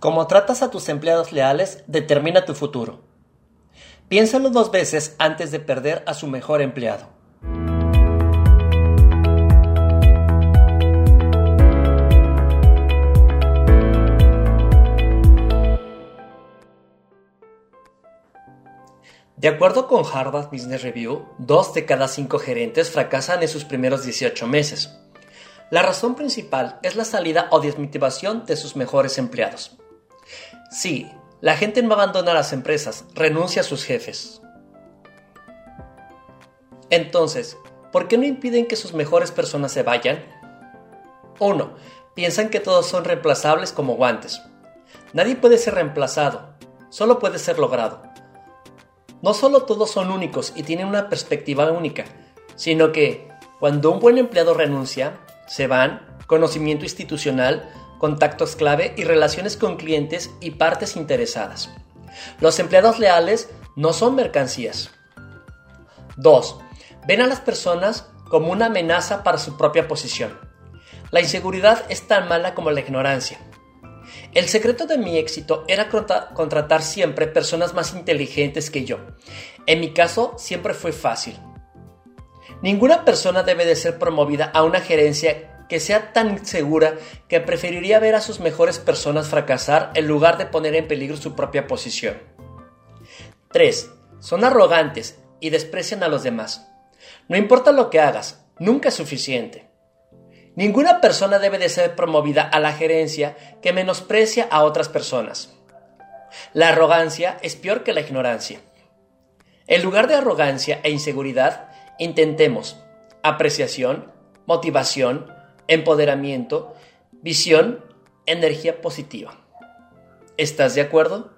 Cómo tratas a tus empleados leales determina tu futuro. Piénsalo dos veces antes de perder a su mejor empleado. De acuerdo con Harvard Business Review, dos de cada cinco gerentes fracasan en sus primeros 18 meses. La razón principal es la salida o desmotivación de sus mejores empleados. Sí, la gente no abandona las empresas, renuncia a sus jefes. Entonces, ¿por qué no impiden que sus mejores personas se vayan? 1. Piensan que todos son reemplazables como guantes. Nadie puede ser reemplazado, solo puede ser logrado. No solo todos son únicos y tienen una perspectiva única, sino que cuando un buen empleado renuncia, se van, conocimiento institucional, contactos clave y relaciones con clientes y partes interesadas. Los empleados leales no son mercancías. 2. Ven a las personas como una amenaza para su propia posición. La inseguridad es tan mala como la ignorancia. El secreto de mi éxito era contratar siempre personas más inteligentes que yo. En mi caso siempre fue fácil. Ninguna persona debe de ser promovida a una gerencia que sea tan insegura que preferiría ver a sus mejores personas fracasar en lugar de poner en peligro su propia posición. 3. Son arrogantes y desprecian a los demás. No importa lo que hagas, nunca es suficiente. Ninguna persona debe de ser promovida a la gerencia que menosprecia a otras personas. La arrogancia es peor que la ignorancia. En lugar de arrogancia e inseguridad, intentemos apreciación, motivación, empoderamiento, visión, energía positiva. ¿Estás de acuerdo?